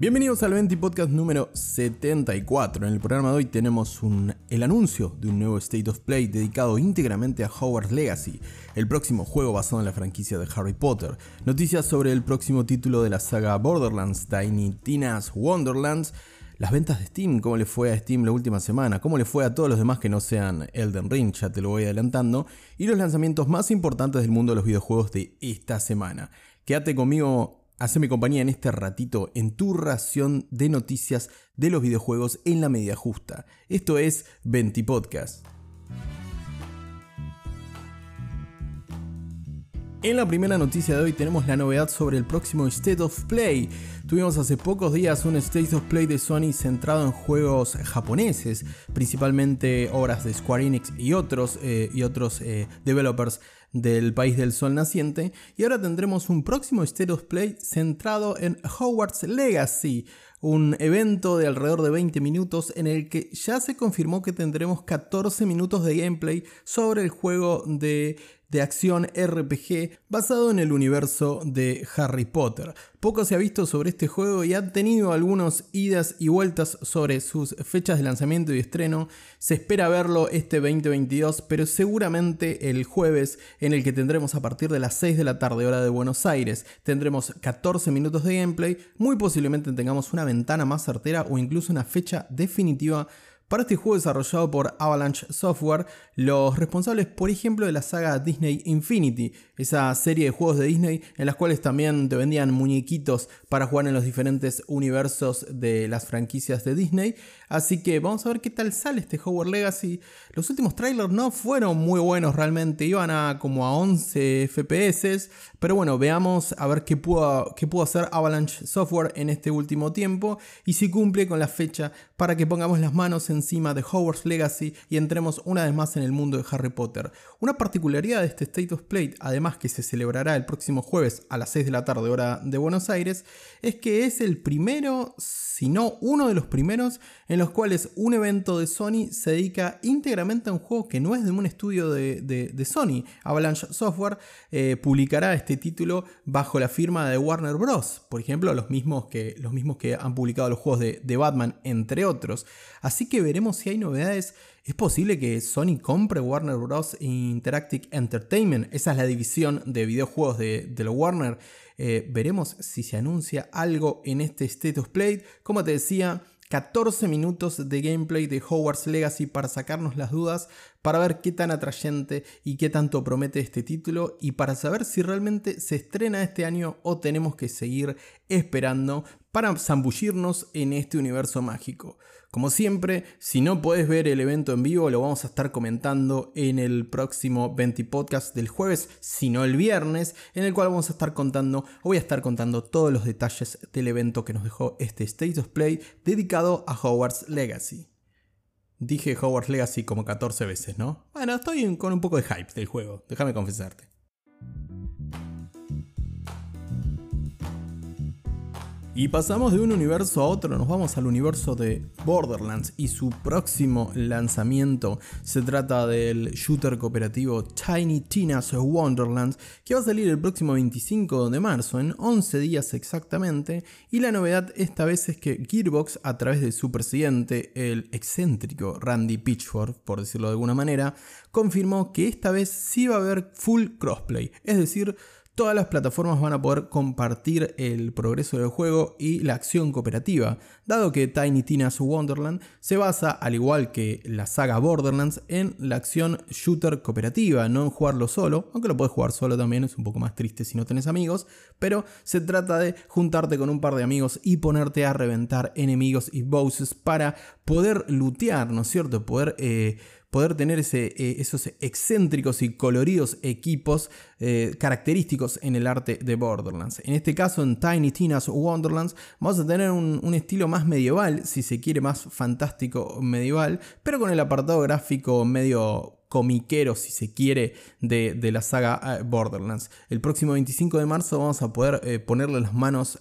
Bienvenidos al 20 Podcast número 74. En el programa de hoy tenemos el anuncio de un nuevo State of Play dedicado íntegramente a Hogwarts Legacy, el próximo juego basado en la franquicia de Harry Potter, noticias sobre el próximo título de la saga Borderlands, Tiny Tina's Wonderlands, las ventas de Steam, cómo le fue a Steam la última semana, cómo le fue a todos los demás que no sean Elden Ring, ya te lo voy adelantando, y los lanzamientos más importantes del mundo de los videojuegos de esta semana. Quédate conmigo Haceme compañía en este ratito en tu ración de noticias de los videojuegos en la media justa. Esto es 20 Podcast. En la primera noticia de hoy tenemos la novedad sobre el próximo State of Play. Tuvimos hace pocos días un State of Play de Sony centrado en juegos japoneses, principalmente obras de Square Enix y otros, eh, y otros eh, developers del país del sol naciente. Y ahora tendremos un próximo State of Play centrado en Hogwarts Legacy, un evento de alrededor de 20 minutos en el que ya se confirmó que tendremos 14 minutos de gameplay sobre el juego de de acción RPG basado en el universo de Harry Potter. Poco se ha visto sobre este juego y ha tenido algunas idas y vueltas sobre sus fechas de lanzamiento y estreno. Se espera verlo este 2022, pero seguramente el jueves en el que tendremos a partir de las 6 de la tarde hora de Buenos Aires, tendremos 14 minutos de gameplay, muy posiblemente tengamos una ventana más certera o incluso una fecha definitiva para este juego desarrollado por Avalanche Software, los responsables, por ejemplo, de la saga Disney Infinity, esa serie de juegos de Disney en las cuales también te vendían muñequitos para jugar en los diferentes universos de las franquicias de Disney. Así que vamos a ver qué tal sale este Hogwarts Legacy. Los últimos trailers no fueron muy buenos realmente, iban a como a 11 FPS, pero bueno, veamos a ver qué pudo, qué pudo hacer Avalanche Software en este último tiempo y si cumple con la fecha para que pongamos las manos encima de Hogwarts Legacy y entremos una vez más en el mundo de Harry Potter. Una particularidad de este State of Play, además que se celebrará el próximo jueves a las 6 de la tarde hora de Buenos Aires, es que es el primero, si no uno de los primeros, en los cuales un evento de Sony se dedica íntegramente a un juego que no es de un estudio de, Sony. Avalanche Software eh, publicará este título bajo la firma de Warner Bros. Por ejemplo, los mismos que, los mismos que han publicado los juegos de, de Batman, entre otros. Así que veremos si hay novedades. Es posible que Sony compre Warner Bros. Interactive Entertainment. Esa es la división de videojuegos de, de Warner. Eh, veremos si se anuncia algo en este State of Play. Como te decía, 14 minutos de gameplay de Hogwarts Legacy para sacarnos las dudas, para ver qué tan atrayente y qué tanto promete este título y para saber si realmente se estrena este año o tenemos que seguir esperando para zambullirnos en este universo mágico. Como siempre, si no puedes ver el evento en vivo, lo vamos a estar comentando en el próximo 20 podcast del jueves, si no el viernes, en el cual vamos a estar contando, o voy a estar contando todos los detalles del evento que nos dejó este State of Play dedicado a Hogwarts Legacy. Dije Hogwarts Legacy como 14 veces, ¿no? Bueno, estoy con un poco de hype del juego, déjame confesarte. Y pasamos de un universo a otro, nos vamos al universo de Borderlands y su próximo lanzamiento. Se trata del shooter cooperativo Tiny Tina's Wonderlands, que va a salir el próximo 25 de marzo, en 11 días exactamente. Y la novedad esta vez es que Gearbox, a través de su presidente, el excéntrico Randy Pitchford, por decirlo de alguna manera, confirmó que esta vez sí va a haber full crossplay, es decir, Todas las plataformas van a poder compartir el progreso del juego y la acción cooperativa, dado que Tiny Tina's Wonderland se basa, al igual que la saga Borderlands, en la acción shooter cooperativa, no en jugarlo solo, aunque lo puedes jugar solo también, es un poco más triste si no tenés amigos, pero se trata de juntarte con un par de amigos y ponerte a reventar enemigos y bosses para poder lootear, ¿no es cierto? Poder... Eh, poder tener eh, esos excéntricos y coloridos equipos eh, característicos en el arte de Borderlands. En este caso, en Tiny Tina's Wonderlands, vamos a tener un, un, estilo más medieval, si se quiere, más fantástico medieval, pero con el apartado gráfico medio comiquero, si se quiere, de, la saga eh, Borderlands. El próximo 25 de marzo vamos a poder eh, ponerle las manos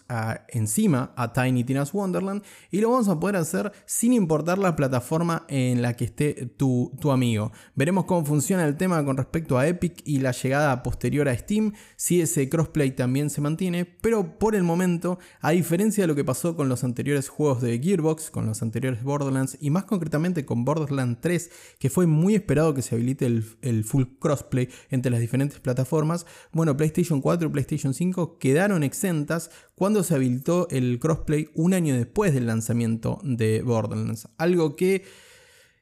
encima a Tiny Tina's Wonderland y lo vamos a poder hacer sin importar la plataforma en la que esté tu, tu amigo. Veremos cómo funciona el tema con respecto a Epic y la llegada posterior a Steam, si ese crossplay también se mantiene, pero por el momento, a diferencia de lo que pasó con los anteriores juegos de Gearbox, con los anteriores Borderlands y más concretamente con Borderlands 3, que fue muy esperado que se habilite el, full crossplay entre las diferentes plataformas, bueno, PlayStation 4 y PlayStation 5 quedaron exentas cuando se habilitó el crossplay un año después del lanzamiento de Borderlands. Algo que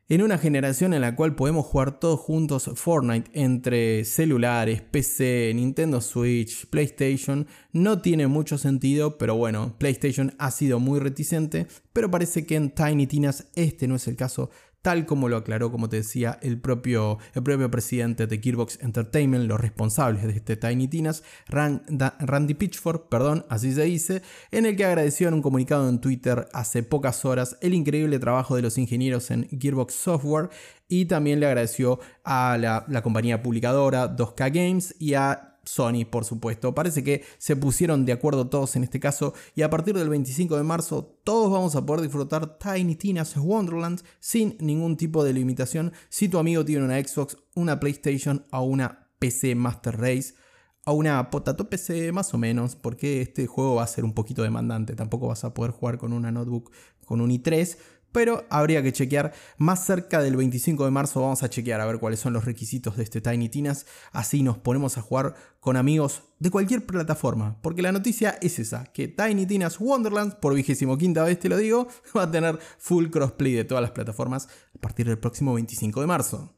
en una generación en la cual podemos jugar todos juntos Fortnite entre celulares, PC, Nintendo Switch, PlayStation, no tiene mucho sentido, pero bueno, PlayStation ha sido muy reticente, pero parece que en Tiny Tinas este no es el caso, tal como lo aclaró, como te decía, el propio, el propio presidente de Gearbox Entertainment, los responsables de este Tiny Tinas, Randy Pitchford, perdón, así se dice, en el que agradeció en un comunicado en Twitter hace pocas horas el increíble trabajo de los ingenieros en Gearbox Software y también le agradeció a la, la compañía publicadora 2K Games y a Sony, por supuesto. Parece que se pusieron de acuerdo todos en este caso y a partir del 25 de marzo todos vamos a poder disfrutar Tiny Tina's Wonderland sin ningún tipo de limitación si tu amigo tiene una Xbox, una PlayStation o una PC Master Race o una Potato PC más o menos, porque este juego va a ser un poquito demandante, tampoco vas a poder jugar con una notebook con un i3, pero habría que chequear. Más cerca del 25 de marzo vamos a chequear a ver cuáles son los requisitos de este Tiny Tinas. Así nos ponemos a jugar con amigos de cualquier plataforma. Porque la noticia es esa, que Tiny Tinas Wonderlands, por vigésimo quinta vez te lo digo, va a tener full crossplay de todas las plataformas a partir del próximo 25 de marzo.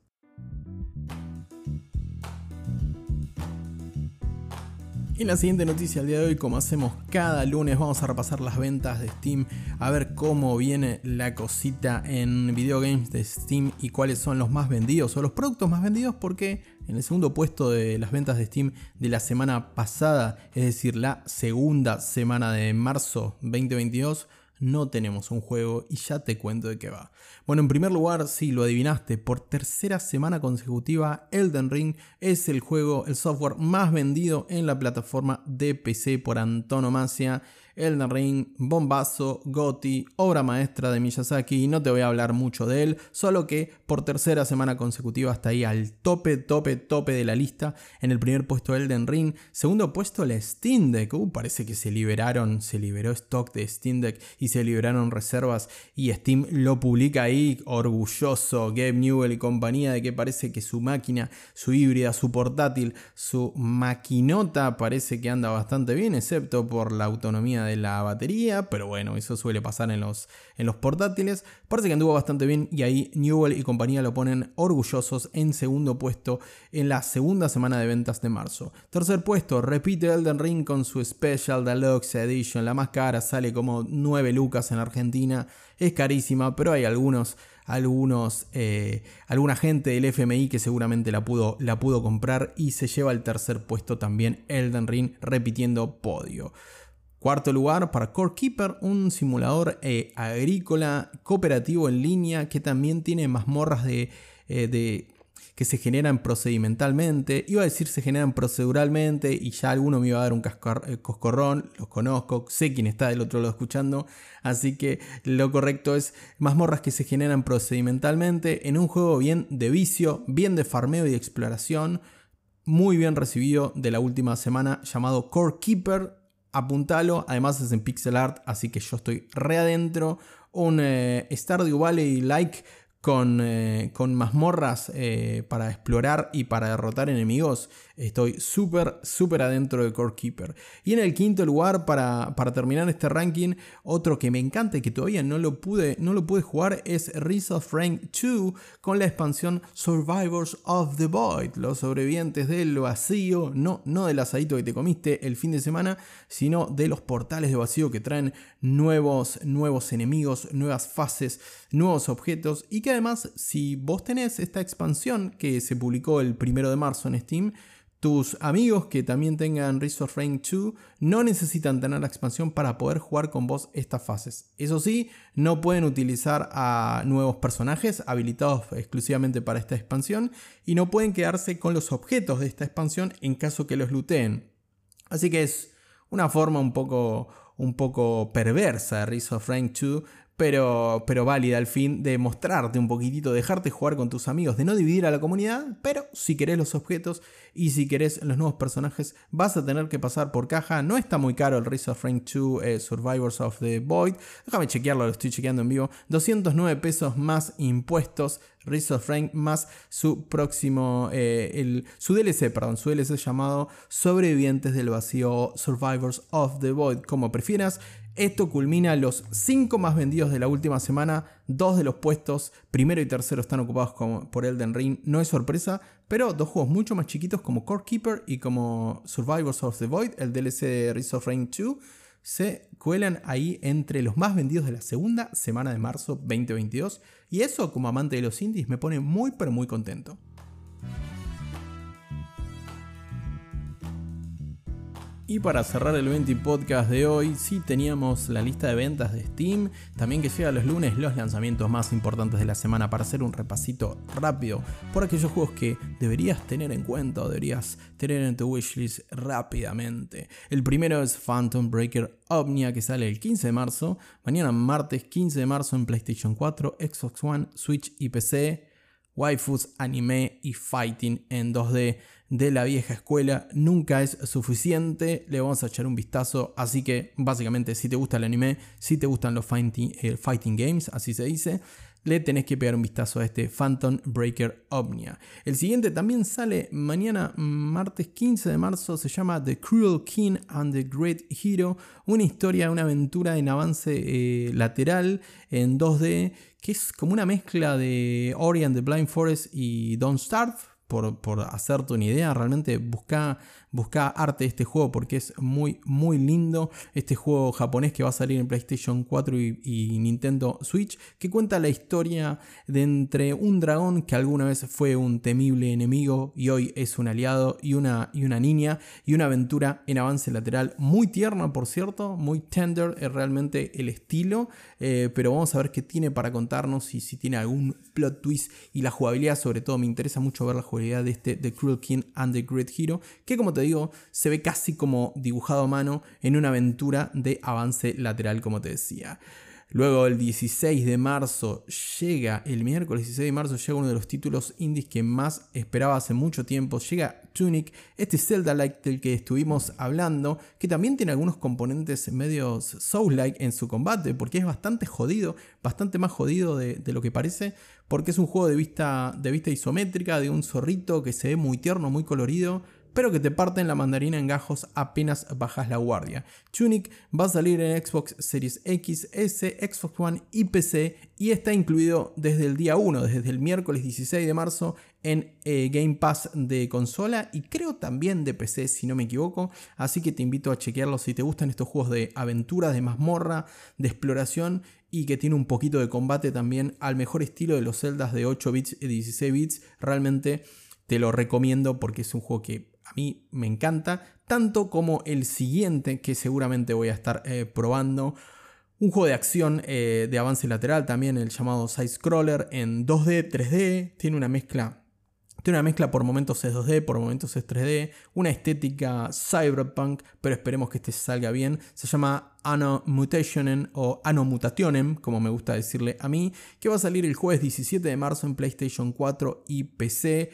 Y la siguiente noticia del día de hoy, como hacemos cada lunes, vamos a repasar las ventas de Steam, a ver cómo viene la cosita en videogames de Steam y cuáles son los más vendidos o los productos más vendidos, porque en el segundo puesto de las ventas de Steam de la semana pasada, es decir, la segunda semana de marzo 2022, no tenemos un juego y ya te cuento de qué va. Bueno, en primer lugar, si lo adivinaste, por tercera semana consecutiva, Elden Ring es el juego, el software más vendido en la plataforma de PC por antonomasia Elden Ring, bombazo, Gotti, obra maestra de Miyazaki, y no te voy a hablar mucho de él, solo que por tercera semana consecutiva está ahí al tope, tope, tope de la lista. En el primer puesto Elden Ring, segundo puesto la Steam Deck, uh, parece que se liberaron, se liberó stock de Steam Deck y se liberaron reservas y Steam lo publica ahí, orgulloso Gabe Newell y compañía de que parece que su máquina, su híbrida, su portátil, su maquinota parece que anda bastante bien, excepto por la autonomía de la batería, pero bueno, eso suele pasar en los, en los portátiles. Parece que anduvo bastante bien y ahí Newell y compañía lo ponen orgullosos en segundo puesto en la segunda semana de ventas de marzo. Tercer puesto, repite Elden Ring con su Special Deluxe Edition. La más cara sale como 9 lucas en Argentina. Es carísima, pero hay algunos algunos, eh, alguna gente del FMI que seguramente la pudo, la pudo comprar y se lleva el tercer puesto también Elden Ring repitiendo podio. Cuarto lugar para Core Keeper, un simulador eh, agrícola cooperativo en línea que también tiene mazmorras eh, de, que se generan procedimentalmente. Iba a decir se generan proceduralmente y ya alguno me iba a dar un eh, coscorrón, los conozco, sé quién está del otro lado escuchando, así que lo correcto es mazmorras que se generan procedimentalmente en un juego bien de vicio, bien de farmeo y exploración. Muy bien recibido de la última semana llamado Core Keeper apuntalo. Además es en pixel art, así que yo estoy re adentro. Un eh, Stardew Valley like con, eh, con mazmorras eh, para explorar y para derrotar enemigos, estoy súper, súper adentro de Core Keeper. Y en el quinto lugar, para, para, terminar este ranking, otro que me encanta y que todavía no lo pude, no lo pude jugar es Rise of Rank 2 con la expansión Survivors of the Void, los sobrevivientes del vacío, no, no del asadito que te comiste el fin de semana, sino de los portales de vacío que traen nuevos, nuevos enemigos, nuevas fases, nuevos objetos y que además si vos tenés esta expansión que se publicó el primero de marzo en Steam, Tus amigos que también tengan Rise of Rain 2 no necesitan tener la expansión para poder jugar con vos estas fases. Eso sí, no pueden utilizar a nuevos personajes habilitados exclusivamente para esta expansión y no pueden quedarse con los objetos de esta expansión en caso que los looteen. Así que es una forma un poco, un poco perversa de Rise of Rain 2 pero, pero válida al fin de mostrarte un poquitito, dejarte jugar con tus amigos, de no dividir a la comunidad, pero si querés los objetos y si querés los nuevos personajes vas a tener que pasar por caja. No está muy caro el Rise of Rain 2 eh, Survivors of the Void. Déjame chequearlo, lo estoy chequeando en vivo. 209 pesos más impuestos. Rise of Rain más su próximo, eh, el, su DLC, perdón, su DLC llamado Sobrevivientes del Vacío Survivors of the Void, como prefieras. Esto culmina los 5 más vendidos de la última semana. Dos de los puestos, primero y tercero, están ocupados por Elden Ring. No es sorpresa, pero dos juegos mucho más chiquitos como Core Keeper y como Survivors of the Void, el DLC de Rise of Rain 2, se cuelan ahí entre los más vendidos de la segunda semana de marzo 2022. Y eso, como amante de los indies, me pone muy pero muy contento. Y para cerrar el 20 podcast de hoy, sí teníamos la lista de ventas de Steam, también que llega los lunes los lanzamientos más importantes de la semana para hacer un repasito rápido por aquellos juegos que deberías tener en cuenta o deberías tener en tu wishlist rápidamente. El primero es Phantom Breaker Omnia que sale el 15 de marzo, mañana martes 15 de marzo en PlayStation 4, Xbox One, Switch y PC. Waifus, anime y fighting en 2D de la vieja escuela nunca es suficiente. Le vamos a echar un vistazo. Así que básicamente si te gusta el anime, si te gustan los fighting, eh, fighting games, así se dice, le tenés que pegar un vistazo a este Phantom Breaker Omnia. El siguiente también sale mañana, martes 15 de marzo, se llama The Cruel King and the Great Hero, una historia, una aventura en avance eh, lateral en 2D, que es como una mezcla de Ori and the Blind Forest y Don't Starve, por, por, hacerte una idea, realmente busca Busca arte de este juego porque es muy, muy lindo. Este juego japonés que va a salir en PlayStation 4 y, Nintendo Switch, que cuenta la historia de entre un dragón que alguna vez fue un temible enemigo y hoy es un aliado, y una, y una niña, y una aventura en avance lateral muy tierna, por cierto, muy tender, es realmente el estilo, eh, pero vamos a ver qué tiene para contarnos y si tiene algún plot twist y la jugabilidad, sobre todo, me interesa mucho ver la jugabilidad de este The Cruel King and the Great Hero, que como te digo, se ve casi como dibujado a mano en una aventura de avance lateral, como te decía. Luego el 16 de marzo llega, el miércoles 16 de marzo llega uno de los títulos indies que más esperaba hace mucho tiempo. Llega Tunic, este Zelda-like del que estuvimos hablando, que también tiene algunos componentes medios Soul-like en su combate, porque es bastante jodido, bastante más jodido de, de, lo que parece, porque es un juego de vista, de vista isométrica, de un zorrito que se ve muy tierno, muy colorido pero que te parten la mandarina en gajos apenas bajas la guardia. Tunic va a salir en Xbox Series X, S, Xbox One y PC y está incluido desde el día 1, desde el miércoles 16 de marzo en eh, Game Pass de consola y creo también de PC si no me equivoco, así que te invito a chequearlo si te gustan estos juegos de aventura, de mazmorra, de exploración y que tiene un poquito de combate también al mejor estilo de los celdas de 8 bits y 16 bits, realmente te lo recomiendo porque es un juego que a mí me encanta, tanto como el siguiente que seguramente voy a estar eh, probando. Un juego de acción eh, de avance lateral también, el llamado Side Scroller en 2D, 3D. Tiene una mezcla. Tiene una mezcla por momentos es 2D, por momentos es 3D. Una estética cyberpunk, pero esperemos que este salga bien. Se llama Anno Mutationen o Anno Mutationem, como me gusta decirle a mí. Que va a salir el jueves 17 de marzo en PlayStation 4 y PC.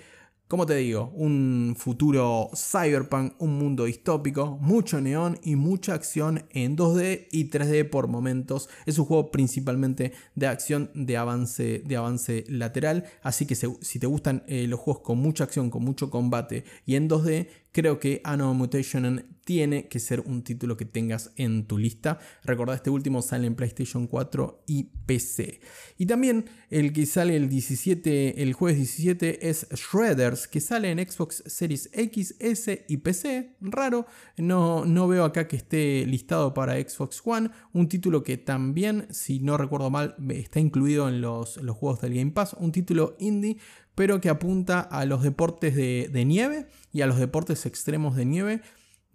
Como te digo, un futuro cyberpunk, un mundo distópico, mucho neón y mucha acción en 2D y 3D por momentos. Es un juego principalmente de acción de avance, de avance lateral, así que si te gustan eh, los juegos con mucha acción, con mucho combate y en 2D, creo que Anno Mutation tiene que ser un título que tengas en tu lista. Recordad, este último sale en PlayStation 4 y PC. Y también el que sale el 17, el jueves 17 es Shredders, que sale en Xbox Series X, S y PC. Raro, no, no veo acá que esté listado para Xbox One. Un título que también, si no recuerdo mal, está incluido en los, los juegos del Game Pass. Un título indie pero que apunta a los deportes de, nieve y a los deportes extremos de nieve.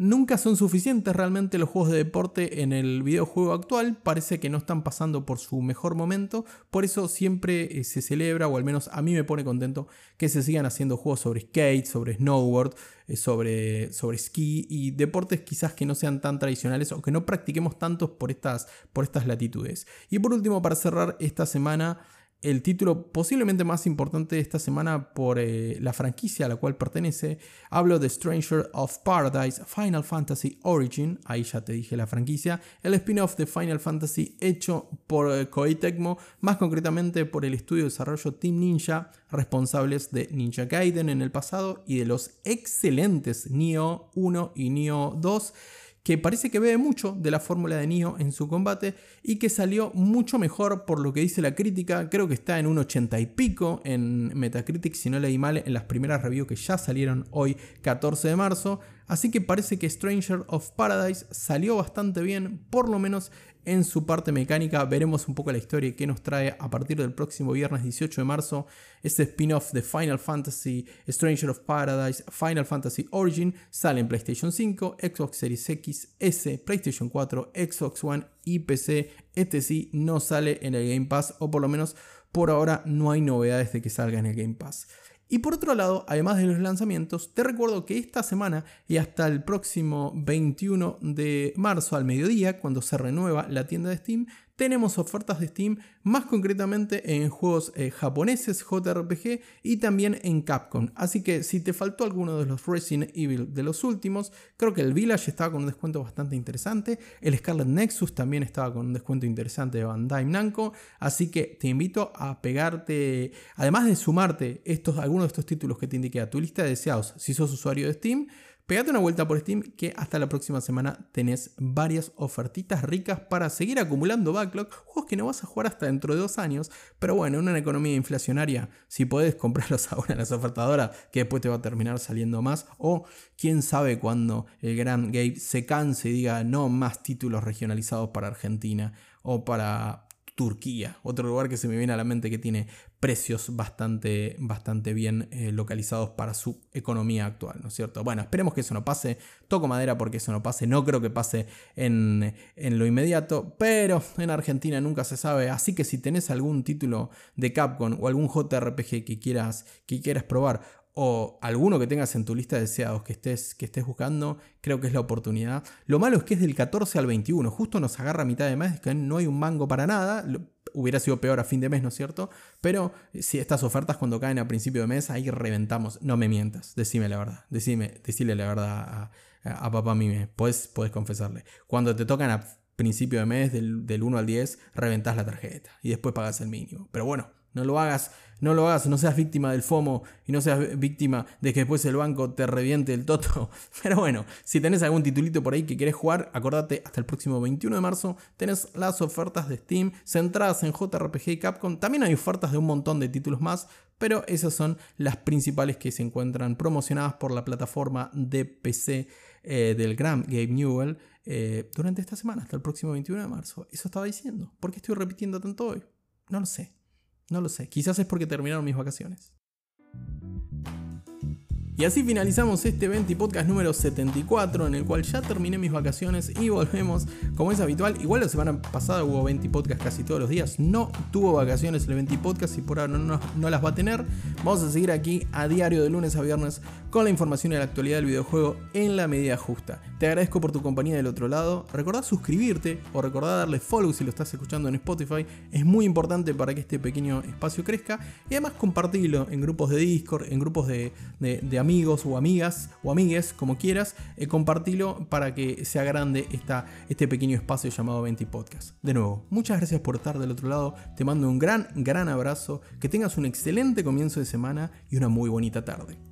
Nunca son suficientes realmente los juegos de deporte en el videojuego actual, parece que no están pasando por su mejor momento, por eso siempre eh, se celebra, o al menos a mí me pone contento, que se sigan haciendo juegos sobre skate, sobre snowboard, eh, sobre, sobre ski y deportes quizás que no sean tan tradicionales o que no practiquemos tantos por estas, por estas latitudes. Y por último, para cerrar esta semana, el título posiblemente más importante de esta semana por eh, la franquicia a la cual pertenece. Hablo de Stranger of Paradise Final Fantasy Origin, ahí ya te dije la franquicia, el spin-off de Final Fantasy hecho por eh, Koei Tecmo, más concretamente por el estudio de desarrollo Team Ninja, responsables de Ninja Gaiden en el pasado y de los excelentes Nioh 1 y Nioh 2 que parece que bebe mucho de la fórmula de Nio en su combate y que salió mucho mejor por lo que dice la crítica. Creo que está en un 80 y pico en Metacritic, si no leí mal, en las primeras reviews que ya salieron hoy 14 de marzo. Así que parece que Stranger of Paradise salió bastante bien, por lo menos en su parte mecánica. Veremos un poco la historia que nos trae a partir del próximo viernes 18 de marzo este spin-off de Final Fantasy, Stranger of Paradise, Final Fantasy Origin. Sale en PlayStation 5, Xbox Series X, S, PlayStation 4, Xbox One y PC. Este sí no sale en el Game Pass o por lo menos por ahora no hay novedades de que salga en el Game Pass. Y por otro lado, además de los lanzamientos, te recuerdo que esta semana y hasta el próximo 21 de marzo al mediodía, cuando se renueva la tienda de Steam, tenemos ofertas de Steam, más concretamente en juegos eh, japoneses, JRPG y también en Capcom. Así que si te faltó alguno de los Resident Evil de los últimos, creo que el Village estaba con un descuento bastante interesante, el Scarlet Nexus también estaba con un descuento interesante de Bandai Namco, así que te invito a pegarte, además de sumarte estos, algunos de estos títulos que te indiqué a tu lista de deseados si sos usuario de Steam, Pegate una vuelta por Steam que hasta la próxima semana tenés varias ofertitas ricas para seguir acumulando backlog, juegos que no vas a jugar hasta dentro de dos años, pero bueno, en una economía inflacionaria, si podés comprarlos ahora en las ofertadoras, que después te va a terminar saliendo más, o quién sabe cuándo el gran Gabe se canse y diga no más títulos regionalizados para Argentina o para Turquía, otro lugar que se me viene a la mente que tiene precios bastante, bastante bien eh, localizados para su economía actual, ¿no es cierto? Bueno, esperemos que eso no pase, toco madera porque eso no pase, no creo que pase en, en lo inmediato, pero en Argentina nunca se sabe, así que si tenés algún título de Capcom o algún JRPG que quieras, que quieras probar o alguno que tengas en tu lista de deseados que estés, que estés buscando, creo que es la oportunidad. Lo malo es que es del 14 al 21, justo nos agarra a mitad de mes, que no hay un mango para nada. Hubiera sido peor a fin de mes, ¿no es cierto? Pero eh, si estas ofertas cuando caen a principio de mes, ahí reventamos. No me mientas, decime la verdad. Decime, decile la verdad a, papá Mime. Puedes, puedes confesarle. Cuando te tocan a principio de mes, del, del 1 al 10, reventás la tarjeta y después pagas el mínimo. Pero bueno, no lo hagas, no lo hagas, no seas víctima del FOMO y no seas víctima de que después el banco te reviente el toto. Pero bueno, si tenés algún titulito por ahí que querés jugar, acordate, hasta el próximo 21 de marzo tenés las ofertas de Steam centradas en JRPG y Capcom. También hay ofertas de un montón de títulos más, pero esas son las principales que se encuentran promocionadas por la plataforma de PC eh, del gran Gabe Newell eh, durante esta semana, hasta el próximo 21 de marzo. Eso estaba diciendo. ¿Por qué estoy repitiendo tanto hoy? No lo sé. No lo sé, quizás es porque terminaron mis vacaciones. Y así finalizamos este 20 podcast número 74, en el cual ya terminé mis vacaciones y volvemos, como es habitual. Igual la semana pasada hubo 20 podcast casi todos los días. No tuvo vacaciones el 20 podcast y por ahora no, no, las va a tener. Vamos a seguir aquí a diario de lunes a viernes con la información y la actualidad del videojuego en la medida justa. Te agradezco por tu compañía del otro lado. Recordá suscribirte o recordá darle follow si lo estás escuchando en Spotify. Es muy importante para que este pequeño espacio crezca. Y además compartirlo en grupos de Discord, en grupos de, de, de amigos o amigas o amigues, como quieras, eh, compartilo para que sea grande esta, este pequeño espacio llamado 20 Podcast. De nuevo, muchas gracias por estar del otro lado, te mando un gran, gran abrazo, que tengas un excelente comienzo de semana y una muy bonita tarde.